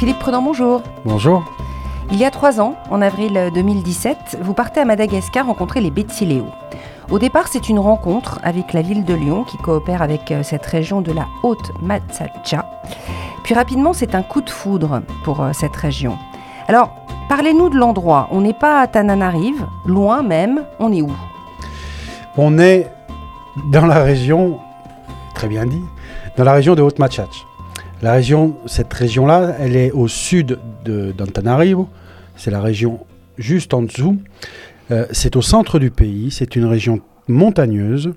Philippe Prenant, bonjour. Bonjour. Il y a trois ans, en avril 2017, vous partez à Madagascar rencontrer les Betsileo. Au départ, c'est une rencontre avec la ville de Lyon qui coopère avec euh, cette région de la Haute Matsacha. Puis rapidement, c'est un coup de foudre pour euh, cette région. Alors, parlez-nous de l'endroit. On n'est pas à Tananarive, loin même. On est où? On est dans la région, très bien dit, dans la région de Haute Matchach. La région, cette région-là, elle est au sud d'Antananarivo. C'est la région juste en dessous. Euh, c'est au centre du pays. C'est une région montagneuse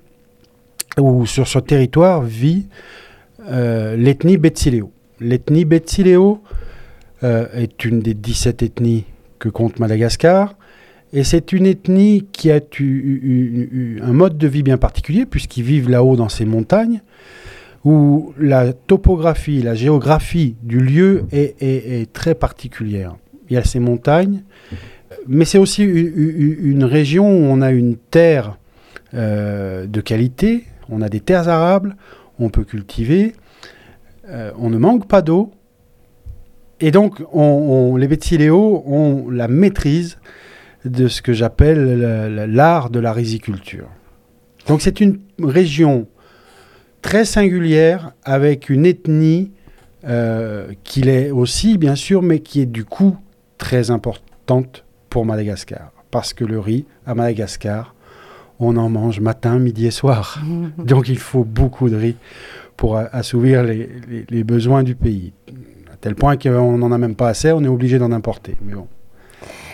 où sur ce territoire vit euh, l'ethnie Betsileo. L'ethnie Betsileo euh, est une des 17 ethnies que compte Madagascar. Et c'est une ethnie qui a eu, un mode de vie bien particulier, puisqu'ils vivent là-haut dans ces montagnes, où la topographie, la géographie du lieu est, très particulière. Il y a ces montagnes, mais c'est aussi une, région où on a une terre euh, de qualité, on a des terres arables, on peut cultiver, euh, on ne manque pas d'eau, et donc on, les Betsileo ont la maîtrise de ce que j'appelle l'art de la riziculture. Donc c'est une région très singulière avec une ethnie euh, qui l'est aussi bien sûr, mais qui est du coup très importante pour Madagascar. Parce que le riz à Madagascar, on en mange matin, midi et soir. Donc il faut beaucoup de riz pour assouvir les, les besoins du pays. À tel point qu'on n'en a même pas assez, on est obligé d'en importer. Mais bon.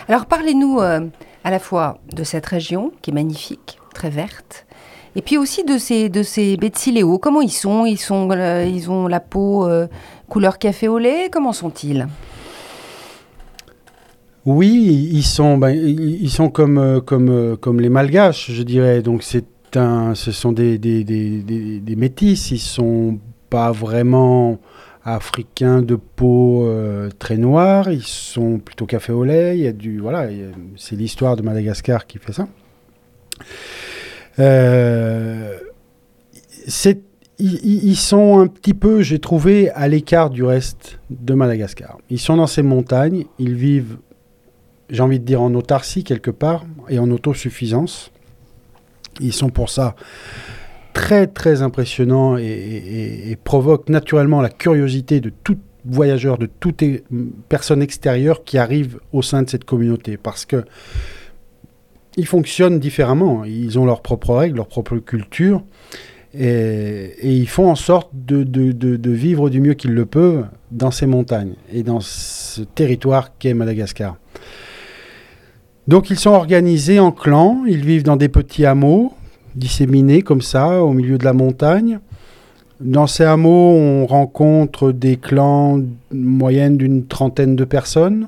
Alors parlez-nous euh, à la fois de cette région qui est magnifique, très verte, et puis aussi de ces, de ces Betsileo. Comment ils sont? Ils, sont euh, ils ont la peau euh, couleur café au lait? Comment sont-ils? Oui, ils sont, ben, ils sont comme, comme, comme les Malgaches, je dirais. Donc un, ce sont des, des, des, des, métis. Ils sont pas vraiment africains de peau euh, très noire, ils sont plutôt café au lait, voilà, c'est l'histoire de Madagascar qui fait ça. Euh, ils, sont un petit peu, j'ai trouvé, à l'écart du reste de Madagascar. Ils sont dans ces montagnes, ils vivent, j'ai envie de dire, en autarcie quelque part et en autosuffisance. Ils sont pour ça très très impressionnant et, provoque naturellement la curiosité de tout voyageur, de toute personne extérieure qui arrive au sein de cette communauté parce que ils fonctionnent différemment. Ils ont leurs propres règles, leur propre culture et, ils font en sorte de, vivre du mieux qu'ils le peuvent dans ces montagnes et dans ce territoire qu'est Madagascar. Donc ils sont organisés en clans, ils vivent dans des petits hameaux disséminés comme ça au milieu de la montagne. Dans ces hameaux, on rencontre des clans moyennes d'une trentaine de personnes,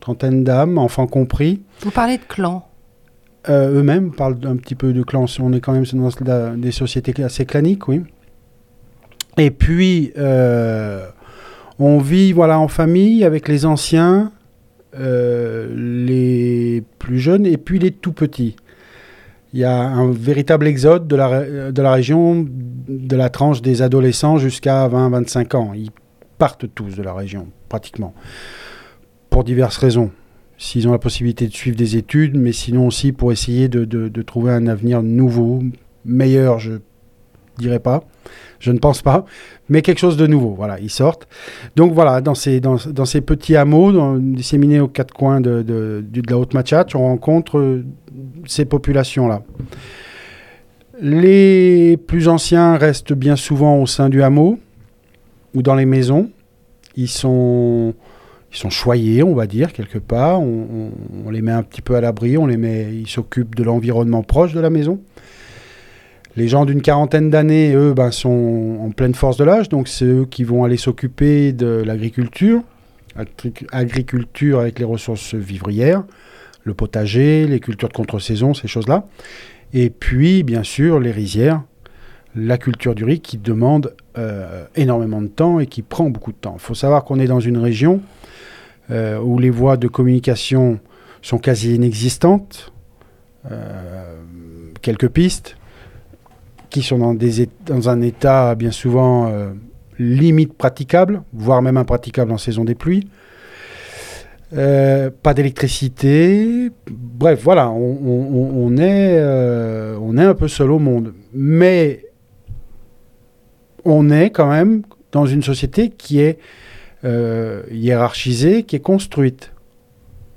trentaine d'âmes, enfants compris. Vous parlez de clans euh, Eux-mêmes parlent un petit peu de clans. On est quand même dans des sociétés assez claniques, oui. Et puis, euh, on vit voilà, en famille avec les anciens, euh, les plus jeunes et puis les tout petits il y a un véritable exode de la, de la région, de la tranche des adolescents jusqu'à 20-25 ans. Ils partent tous de la région, pratiquement, pour diverses raisons. S'ils ont la possibilité de suivre des études, mais sinon aussi pour essayer de, de trouver un avenir nouveau, meilleur, je dirais pas. Je ne pense pas, mais quelque chose de nouveau. Voilà, ils sortent. Donc voilà, dans ces, dans, dans ces petits hameaux disséminés aux quatre coins de, de, de la Haute-Machat, on rencontre euh, ces populations-là. Les plus anciens restent bien souvent au sein du hameau ou dans les maisons. Ils sont, ils sont choyés, on va dire, quelque part. On, les met un petit peu à l'abri, on les met, ils s'occupent de l'environnement proche de la maison. Les gens d'une quarantaine d'années, eux, ben, sont en pleine force de l'âge, donc c'est eux qui vont aller s'occuper de l'agriculture, agriculture avec les ressources vivrières, le potager, les cultures de contre-saison, ces choses-là. Et puis, bien sûr, les rizières, la culture du riz qui demande euh, énormément de temps et qui prend beaucoup de temps. Il faut savoir qu'on est dans une région euh, où les voies de communication sont quasi inexistantes. Euh, quelques pistes, qui sont dans, un état bien souvent euh, limite praticable, voire même impraticable en saison des pluies. Pas d'électricité. Bref, voilà, on est un peu seul au monde. Mais on est quand même dans une société qui est euh, hiérarchisée, qui est construite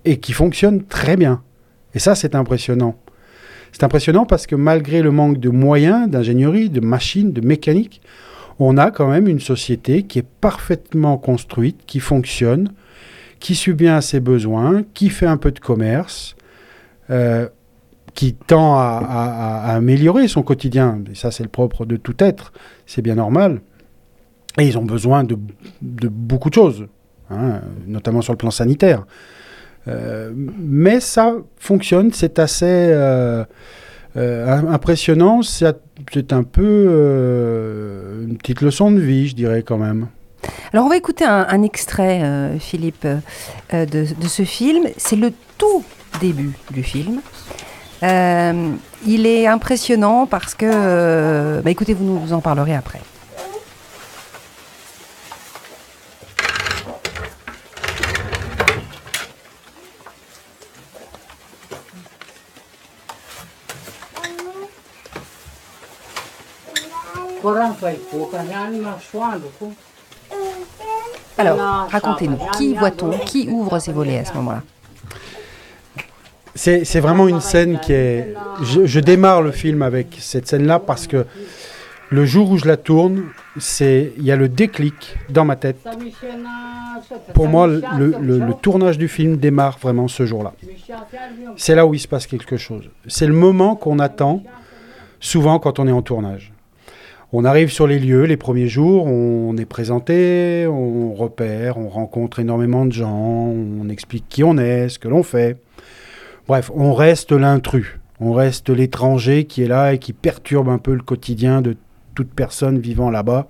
et qui fonctionne très bien. Et ça, c'est impressionnant. C'est impressionnant parce que malgré le manque de moyens, d'ingénierie, de machines, de mécanique, on a quand même une société qui est parfaitement construite, qui fonctionne, qui subit à ses besoins, qui fait un peu de commerce, euh, qui tend à, améliorer son quotidien. Et ça, c'est le propre de tout être, c'est bien normal. Et ils ont besoin de, beaucoup de choses, hein, notamment sur le plan sanitaire. Euh, mais ça fonctionne, c'est assez euh, impressionnant, c'est un peu une petite leçon de vie, je dirais quand même. Alors on va écouter un, extrait, euh, Philippe, euh, de, ce film. C'est le tout début du film. Euh, il est impressionnant parce que... bah écoutez, vous nous en parlerez après. Alors, racontez-nous, qui voit-on Qui ouvre ses volets à ce moment-là? C'est vraiment une scène qui est... Je, démarre le film avec cette scène-là parce que le jour où je la tourne, c'est il y a le déclic dans ma tête. Pour moi, le, le tournage du film démarre vraiment ce jour-là. C'est là où il se passe quelque chose. C'est le moment qu'on attend souvent quand on est en tournage. On arrive sur les lieux les premiers jours, on est présenté, on repère, on rencontre énormément de gens, on explique qui on est, ce que l'on fait. Bref, on reste l'intrus, on reste l'étranger qui est là et qui perturbe un peu le quotidien de toute personne vivant là-bas,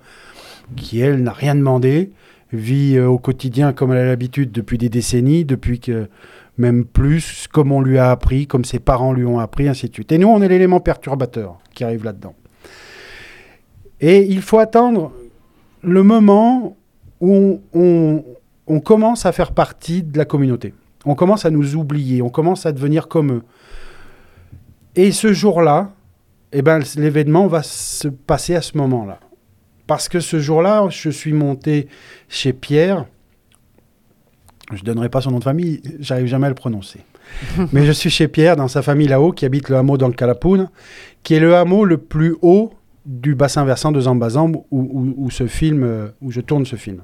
qui elle n'a rien demandé, vit euh, au quotidien comme elle a l'habitude depuis des décennies, depuis que même plus, comme on lui a appris, comme ses parents lui ont appris, ainsi de suite. Et nous, on est l'élément perturbateur qui arrive là-dedans. Et il faut attendre le moment où on, commence à faire partie de la communauté. On commence à nous oublier, on commence à devenir comme eux. Et ce jour-là, eh ben, l'événement va se passer à ce moment-là. Parce que ce jour-là, je suis monté chez Pierre. Je ne donnerai pas son nom de famille, j'arrive jamais à le prononcer. Mais je suis chez Pierre, dans sa famille là-haut, qui habite le hameau dans le Calapoun, qui est le hameau le plus haut du bassin versant de Zambazamb où, ce film, euh, où je tourne ce film.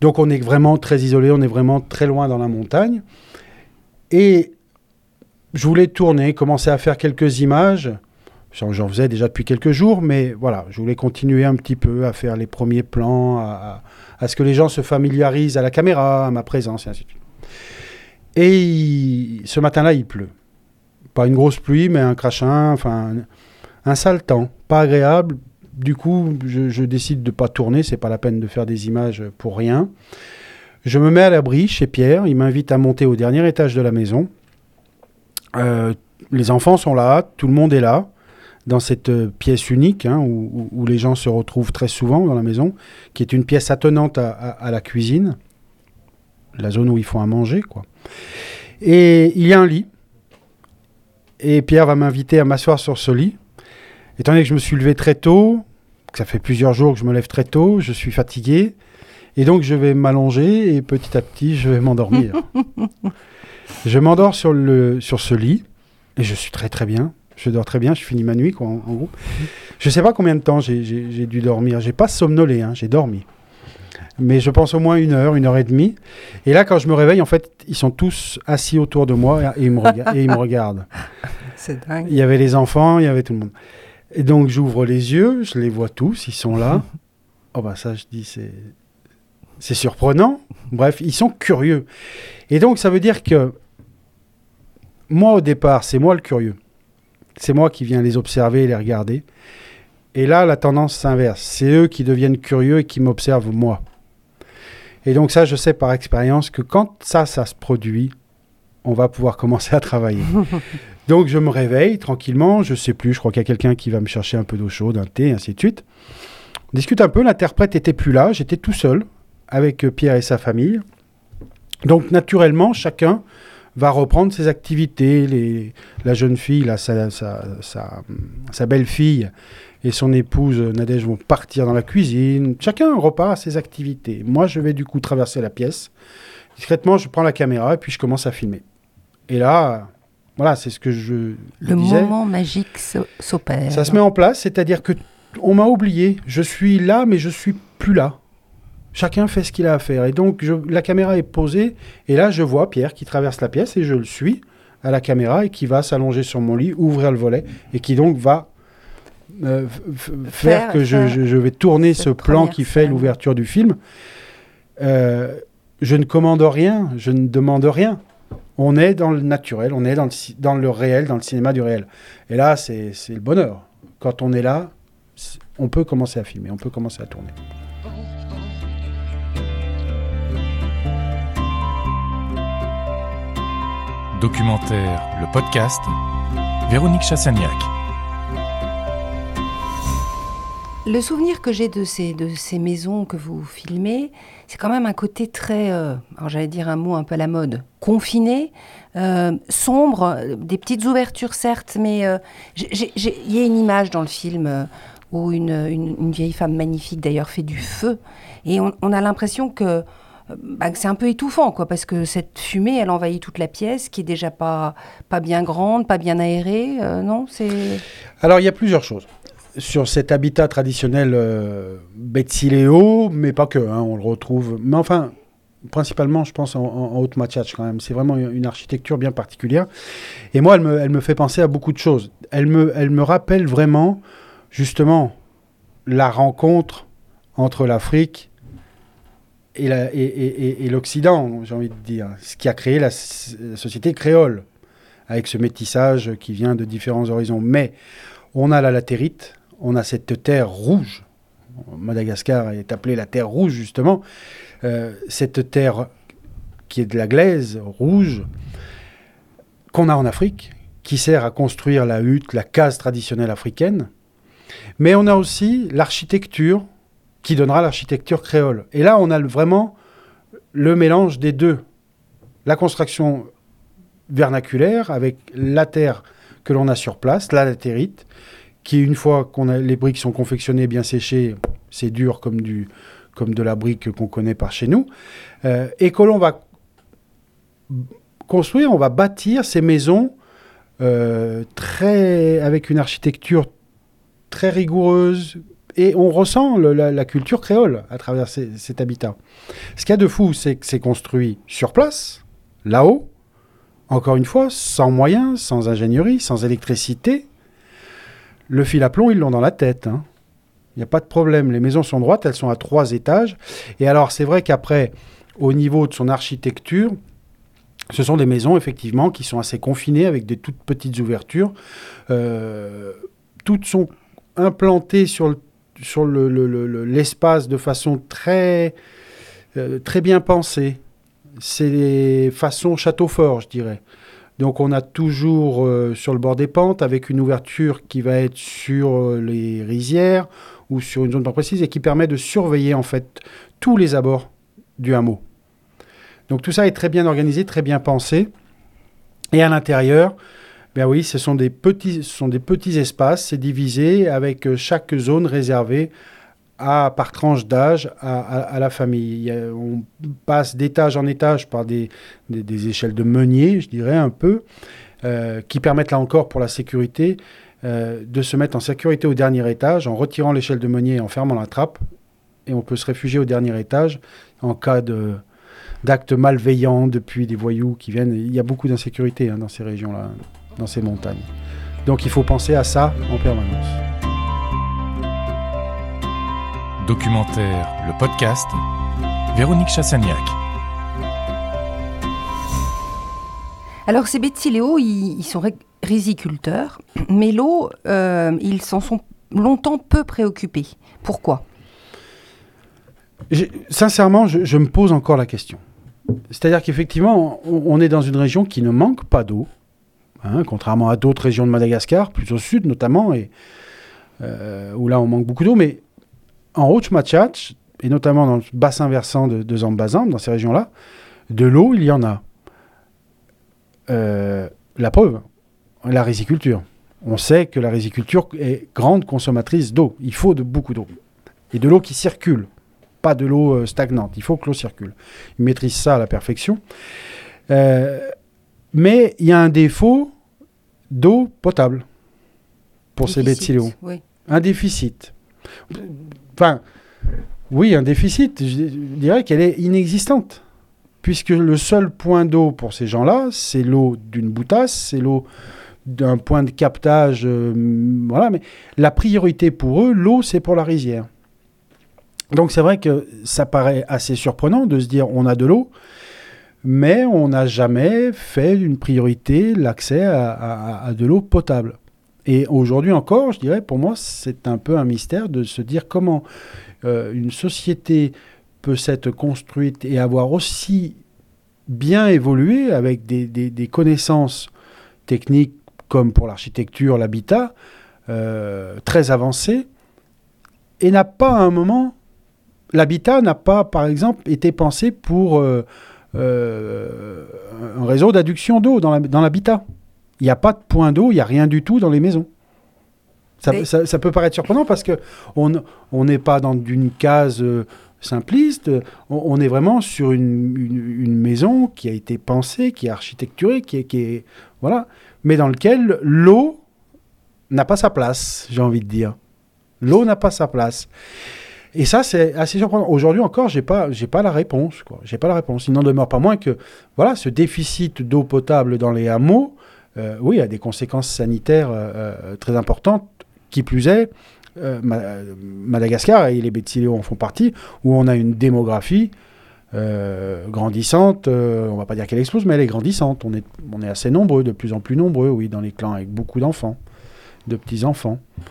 Donc on est vraiment très isolé, on est vraiment très loin dans la montagne. Et je voulais tourner, commencer à faire quelques images. J'en faisais déjà depuis quelques jours, mais voilà, je voulais continuer un petit peu à faire les premiers plans, à, ce que les gens se familiarisent à la caméra, à ma présence, et ainsi de suite. Et ce matin-là, il pleut. Pas une grosse pluie, mais un crachin, enfin un sale temps, pas agréable. Du coup, je, décide de ne pas tourner, c'est pas la peine de faire des images pour rien. Je me mets à l'abri chez Pierre, il m'invite à monter au dernier étage de la maison. Euh, les enfants sont là, tout le monde est là, dans cette pièce unique hein, où, les gens se retrouvent très souvent dans la maison, qui est une pièce attenante à, la cuisine, la zone où ils font à manger. Et il y a un lit, et Pierre va m'inviter à m'asseoir sur ce lit. Étant donné que je me suis levé très tôt, que ça fait plusieurs jours que je me lève très tôt, je suis fatigué. Et donc, je vais m'allonger et petit à petit, je vais m'endormir. je m'endors sur, le, sur ce lit et je suis très très bien. Je dors très bien, je finis ma nuit, quoi, en, gros. Je ne sais pas combien de temps j'ai dû dormir. J'ai pas somnolé, hein, j'ai dormi. Mais je pense au moins une heure, une heure et demie. Et là, quand je me réveille, en fait, ils sont tous assis autour de moi et ils me, et ils me regardent. C'est dingue. Il y avait les enfants, il y avait tout le monde. Et donc j'ouvre les yeux, je les vois tous, ils sont là. oh bah ça je dis c'est c'est surprenant. Bref, ils sont curieux. Et donc ça veut dire que moi au départ, c'est moi le curieux. C'est moi qui viens les observer et les regarder. Et là, la tendance s'inverse. C'est eux qui deviennent curieux et qui m'observent moi. Et donc ça, je sais par expérience que quand ça, ça se produit, on va pouvoir commencer à travailler. Donc je me réveille tranquillement, je sais plus, je crois qu'il y a quelqu'un qui va me chercher un peu d'eau chaude, un thé, ainsi de suite. On discute un peu, l'interprète était plus là, j'étais tout seul avec euh, Pierre et sa famille. Donc naturellement, chacun va reprendre ses activités. La jeune fille, sa, sa belle-fille et son épouse Nadège vont partir dans la cuisine. Chacun repart à ses activités. Moi, je vais du coup traverser la pièce. Discrètement, je prends la caméra et puis je commence à filmer. Et là, voilà, c'est ce que je Le disais. moment magique s'o- s'opère. Ça se met en place, c'est-à-dire que on m'a oublié. Je suis là, mais je suis plus là. Chacun fait ce qu'il a à faire. Et donc, je- la caméra est posée. Et là, je vois Pierre qui traverse la pièce et je le suis à la caméra et qui va s'allonger sur mon lit, ouvrir le volet et qui donc va euh, faire, Faire- que je, faire je- je vais tourner ce plan qui fait l'ouverture du film. Euh, je ne commande rien, je ne demande rien. On est dans le naturel, on est dans le, réel, dans le cinéma du réel. Et là, c'est le bonheur. Quand on est là, on peut commencer à filmer, on peut commencer à tourner. Documentaire, le podcast, Véronique Chassagnac. Le souvenir que j'ai de ces, de ces maisons que vous filmez, c'est quand même un côté très, euh, j'allais dire un mot un peu à la mode, confiné, euh, sombre, euh, des petites ouvertures certes, mais il y a une image dans le film où une, une- vieille femme magnifique d'ailleurs fait du feu, et on, a l'impression que, bah, que c'est un peu étouffant, quoi, parce que cette fumée, elle envahit toute la pièce, qui est déjà pas, pas bien grande, pas bien aérée, non C'est Alors, il y a plusieurs choses. Sur cet habitat traditionnel euh, Betsileo, mais pas que, hein, on le retrouve. Mais enfin, principalement, je pense, en, en Haute-Matchach quand même. C'est vraiment une architecture bien particulière. Et moi, elle me, fait penser à beaucoup de choses. Elle me, elle me rappelle vraiment, justement, la rencontre entre l'Afrique et l'Occident, j'ai envie de dire. Ce qui a créé la société créole, avec ce métissage qui vient de différents horizons. Mais on a la latérite, on a cette terre rouge. Madagascar est appelée la terre rouge, justement. Euh, cette terre qui est de la glaise rouge qu'on a en Afrique, qui sert à construire la hutte, la case traditionnelle africaine. Mais on a aussi l'architecture qui donnera l'architecture créole. Et là, on a vraiment le mélange des deux. La construction vernaculaire avec la terre que l'on a sur place, la latérite, qui une fois qu'on a les briques sont confectionnées bien séchées, c'est dur comme du comme de la brique qu'on connaît par chez nous, euh, et que l'on va construire, on va bâtir ces maisons euh, très avec une architecture très rigoureuse et on ressent la, culture créole à travers cet habitat. Ce qu'il y a de fou, c'est que c'est construit sur place, là-haut, encore une fois, sans moyens, sans ingénierie, sans électricité. Le fil à plomb, ils l'ont dans la tête. hein. Il n'y a pas de problème. Les maisons sont droites, elles sont à trois étages. Et alors, c'est vrai qu'après, au niveau de son architecture, ce sont des maisons, effectivement, qui sont assez confinées, avec des toutes petites ouvertures. Euh, toutes sont implantées sur le- sur le- le- le- le- l'espace de façon très, euh, très bien pensée. C'est des façons château fort, je dirais. Donc on a toujours euh, sur le bord des pentes avec une ouverture qui va être sur euh, les rizières ou sur une zone pas précise et qui permet de surveiller en fait tous les abords du hameau. Donc tout ça est très bien organisé, très bien pensé. Et à l'intérieur, ben oui, ce sont des petits, ce sont des petits espaces, c'est divisé avec euh, chaque zone réservée à, par tranche d'âge à, la famille. On passe d'étage en étage par des, des- des échelles de meunier, je dirais un peu, euh, qui permettent là encore pour la sécurité euh, de se mettre en sécurité au dernier étage en retirant l'échelle de meunier et en fermant la trappe. Et on peut se réfugier au dernier étage en cas de d'actes malveillants depuis des voyous qui viennent. Il y a beaucoup d'insécurité hein, dans ces régions-là, dans ces montagnes. Donc il faut penser à ça en permanence. Documentaire, le podcast, Véronique Chassagnac. Alors ces Betsileo, ils, ils sont riziculteurs, mais l'eau, euh, ils s'en sont longtemps peu préoccupés. Pourquoi? Sincèrement, je, je me pose encore la question. C'est-à-dire qu'effectivement, on, on est dans une région qui ne manque pas d'eau, hein, contrairement à d'autres régions de Madagascar, plus au sud notamment, et, euh, où là on manque beaucoup d'eau, mais en Haute-Machach, et notamment dans le bassin versant de, de dans ces régions-là, de l'eau, il y en a. Euh, la preuve, la riziculture. On sait que la riziculture est grande consommatrice d'eau. Il faut de beaucoup d'eau. Et de l'eau qui circule, pas de l'eau euh, stagnante. Il faut que l'eau circule. Ils maîtrisent ça à la perfection. Euh, mais il y a un défaut d'eau potable pour ces. Oui. Un déficit. Enfin, oui, un déficit. Je dirais qu'elle est inexistante. Puisque le seul point d'eau pour ces gens-là, c'est l'eau d'une boutasse, c'est l'eau d'un point de captage. euh, voilà, mais la priorité pour eux, l'eau, c'est pour la rizière. Donc c'est vrai que ça paraît assez surprenant de se dire on a de l'eau, mais on n'a jamais fait une priorité l'accès à, de l'eau potable. Et aujourd'hui encore, je dirais, pour moi, c'est un peu un mystère de se dire comment euh, une société peut s'être construite et avoir aussi bien évolué avec des, connaissances techniques comme pour l'architecture, l'habitat, euh, très avancées, et n'a pas à un moment, l'habitat n'a pas, par exemple, été pensé pour euh, un réseau d'adduction d'eau dans l'habitat. Il n'y a pas de point d'eau, il n'y a rien du tout dans les maisons. Ça, Mais- ça- ça peut paraître surprenant parce que on on n'est pas dans une case euh, simpliste, on, on est vraiment sur une, une- une maison qui a été pensée, qui est architecturée, qui est, qui est voilà, mais dans lequel l'eau n'a pas sa place, j'ai envie de dire. L'eau n'a pas sa place. Et ça, c'est assez surprenant. Aujourd'hui encore, j'ai pas, j'ai pas la réponse. Quoi. J'ai pas la réponse. Il n'en demeure pas moins que, voilà, ce déficit d'eau potable dans les hameaux, euh, oui, a des conséquences sanitaires euh, euh, très importantes. Qui plus est, euh, Ma- Madagascar et les Bétiléos en font partie, où on a une démographie grandissante. euh, on va pas dire qu'elle explose, mais elle est grandissante. On est, on est assez nombreux, de plus en plus nombreux, oui, dans les clans, avec beaucoup d'enfants, de petits enfants. Euh,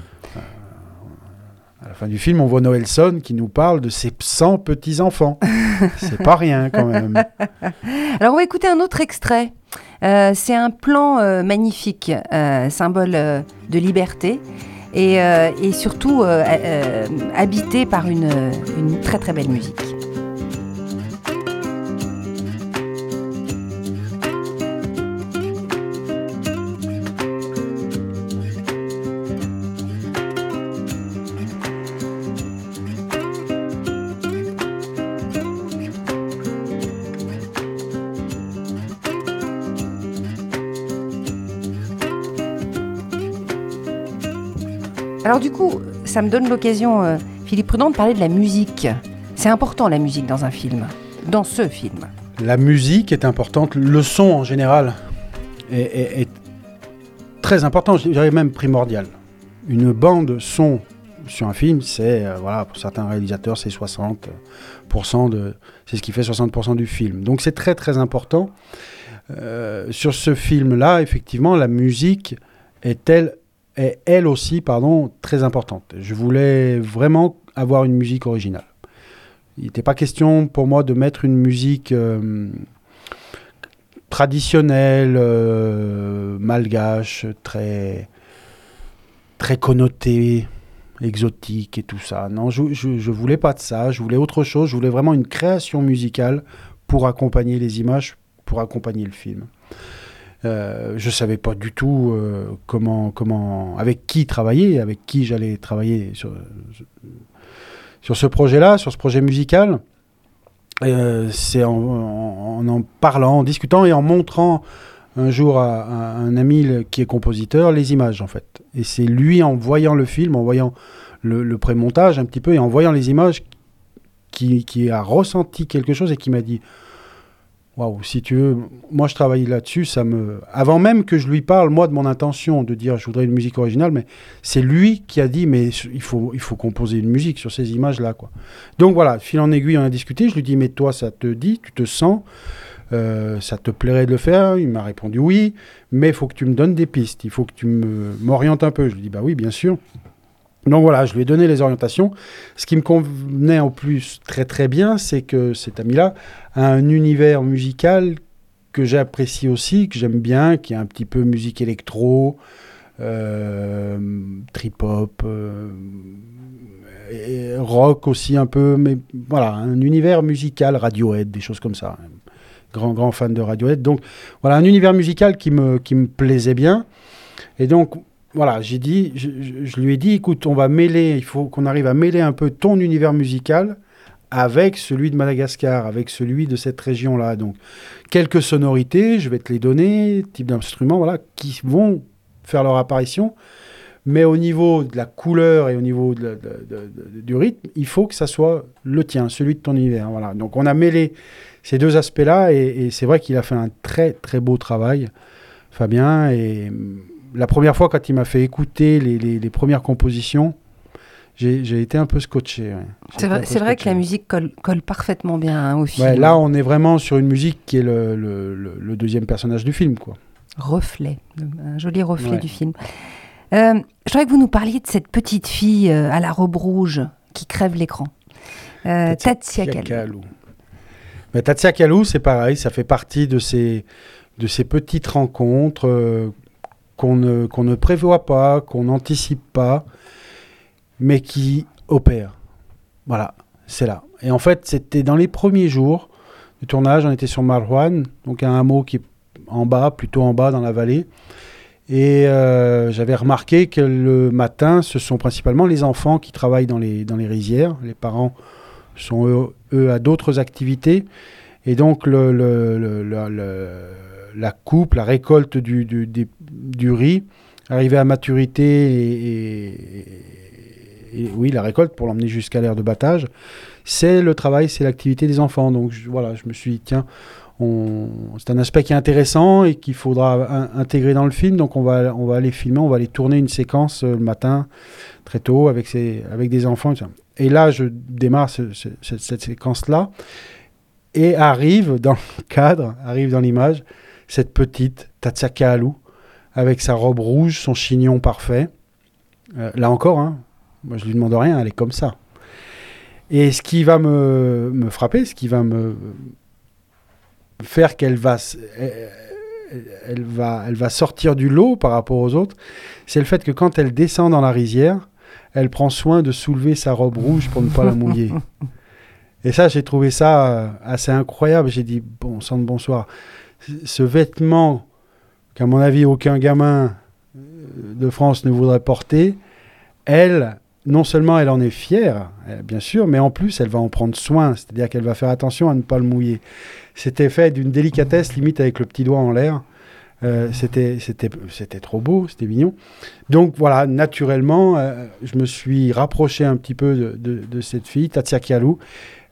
à la fin du film, on voit Noëlson qui nous parle de ses 100 petits enfants. C'est pas rien quand même. Alors on va écouter un autre extrait. Euh, c'est un plan euh, magnifique, euh, symbole de liberté et, et surtout habité par une, une très très belle musique. Alors du coup, ça me donne l'occasion, euh, Philippe Prudent, de parler de la musique. C'est important la musique dans un film, dans ce film. La musique est importante, le son en général est, très important, je dirais même primordial. Une bande son sur un film, c'est, euh, voilà, pour certains réalisateurs, c'est 60% de, c'est ce qui fait 60% du film. Donc c'est très très important. Euh, sur ce film-là, effectivement, la musique est elle, elle aussi, pardon, très importante. Je voulais vraiment avoir une musique originale. Il n'était pas question pour moi de mettre une musique euh, traditionnelle, euh, malgache, très, très connotée, exotique et tout ça. Non, je, je, je voulais pas de ça. Je voulais autre chose. Je voulais vraiment une création musicale pour accompagner les images, pour accompagner le film. Euh, je savais pas du tout euh, comment, comment, avec qui travailler, avec qui j'allais travailler sur, sur ce projet-là, sur ce projet musical. Euh, c'est en, en, parlant, en discutant et en montrant un jour à, un ami qui est compositeur les images en fait. Et c'est lui en voyant le film, en voyant le, le pré-montage un petit peu et en voyant les images qui, qui a ressenti quelque chose et qui m'a dit Waouh, si tu veux, moi je travaille là-dessus, ça me. Avant même que je lui parle, moi, de mon intention de dire je voudrais une musique originale, mais c'est lui qui a dit mais il faut, il faut composer une musique sur ces images-là, quoi. Donc voilà, fil en aiguille, on a discuté. Je lui dis mais toi, ça te dit, tu te sens, euh, ça te plairait de le faire? Il m'a répondu oui, mais il faut que tu me donnes des pistes, il faut que tu m'orientes un peu. Je lui dis bah oui, bien sûr. Donc voilà, je lui ai donné les orientations. Ce qui me convenait en plus très très bien, c'est que cet ami-là a un univers musical que j'apprécie aussi, que j'aime bien, qui est un petit peu musique électro, euh, trip-hop, euh, rock aussi un peu, mais voilà, un univers musical, Radiohead, des choses comme ça. Grand, grand fan de Radiohead. Donc voilà, un univers musical qui me, qui me plaisait bien. Et donc, voilà, j'ai dit, je, lui ai dit, écoute, on va mêler, il faut qu'on arrive à mêler un peu ton univers musical avec celui de Madagascar, avec celui de cette région-là. Donc, quelques sonorités, je vais te les donner, type d'instruments, voilà, qui vont faire leur apparition. Mais au niveau de la couleur et au niveau du rythme, il faut que ça soit le tien, celui de ton univers. Voilà. Donc, on a mêlé ces deux aspects-là et, et c'est vrai qu'il a fait un très très beau travail, Fabien. Et la première fois, quand il m'a fait écouter les, les- les premières compositions, j'ai été un peu scotché. ouais. C'est vrai, vrai que la musique colle, colle parfaitement bien hein, au film. Ouais, là, on est vraiment sur une musique qui est le, le- le- le deuxième personnage du film, quoi. Reflet, un joli reflet Ouais. du film. Euh, je voudrais que vous nous parliez de cette petite fille euh, à la robe rouge qui crève l'écran. Euh, Tatsia Kalou. Mais Tatsia Kalou, c'est pareil, ça fait partie de ces, de ces petites rencontres euh, qu'on ne, prévoit pas, qu'on n'anticipe pas, mais qui opèrent. Voilà, c'est là. Et en fait, c'était dans les premiers jours du tournage, on était sur Marwan, donc un hameau qui est en bas, plutôt en bas dans la vallée. Et euh, j'avais remarqué que le matin, ce sont principalement les enfants qui travaillent dans les, dans les rizières. Les parents sont eux, à d'autres activités. Et donc la coupe, la récolte du, du, des- du riz, arrivée à maturité et, oui, la récolte pour l'emmener jusqu'à l'aire de battage, c'est le travail, c'est l'activité des enfants. Donc voilà, je me suis dit, tiens, c'est un aspect qui est intéressant et qu'il faudra in- intégrer dans le film. Donc on va, on va aller filmer, on va aller tourner une séquence euh, le matin très tôt avec, ses, avec des enfants. et là, je démarre ce- ce- cette, cette séquence-là et arrive dans le cadre, arrive dans l'image, cette petite Tatsaka Alou avec sa robe rouge, son chignon parfait. Euh, là encore, hein, moi je lui demande rien, elle est comme ça. Et ce qui va me, me frapper, ce qui va me faire qu'elle va, s- elle, va, elle va sortir du lot par rapport aux autres, c'est le fait que quand elle descend dans la rizière, elle prend soin de soulever sa robe rouge pour ne pas la mouiller. Et ça, j'ai trouvé ça euh, assez incroyable. J'ai dit, bon sang de bonsoir. Ce vêtement qu'à mon avis aucun gamin euh, de France ne voudrait porter, elle, non seulement elle en est fière, euh, bien sûr, mais en plus elle va en prendre soin, c'est-à-dire qu'elle va faire attention à ne pas le mouiller. C'était fait d'une délicatesse, limite avec le petit doigt en l'air. Euh, c'était, trop beau, c'était mignon. Donc voilà, naturellement, je me suis rapproché un petit peu de, de- de cette fille, Tatia Kialou,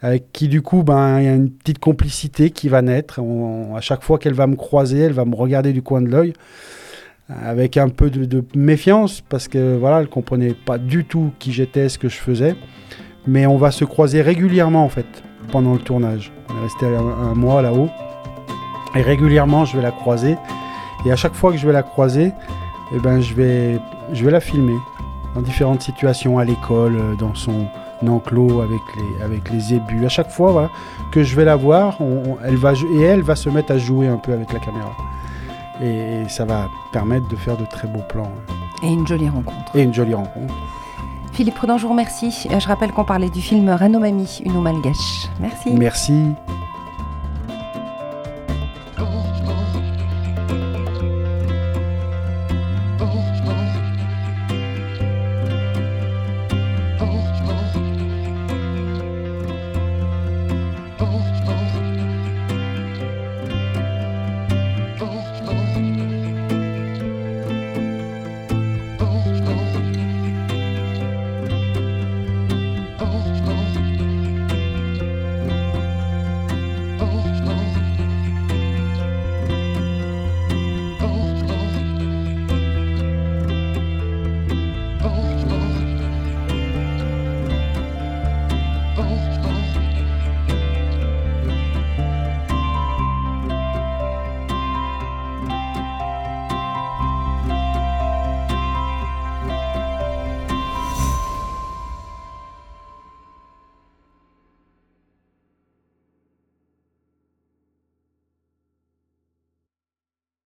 avec qui du coup, ben, il y a une petite complicité qui va naître. On- à chaque fois qu'elle va me croiser, elle va me regarder du coin de l'œil, avec un peu de, de méfiance, parce que voilà, elle comprenait pas du tout qui j'étais, ce que je faisais. Mais on va se croiser régulièrement en fait pendant le tournage. On est resté un, un mois là-haut, et régulièrement je vais la croiser. Et à chaque fois que je vais la croiser, eh ben, je, vais, je vais la filmer dans différentes situations, à l'école, euh, dans son enclos avec les, avec les ébus. À chaque fois voilà, que je vais la voir, on- on- elle va, et elle va se mettre à jouer un peu avec la caméra. Et, ça va permettre de faire de très beaux plans. Et une jolie rencontre. Et une jolie rencontre. Philippe Prudent, je vous remercie. Je rappelle qu'on parlait du film Renaud Mamie, une eau malgache. Merci. Merci.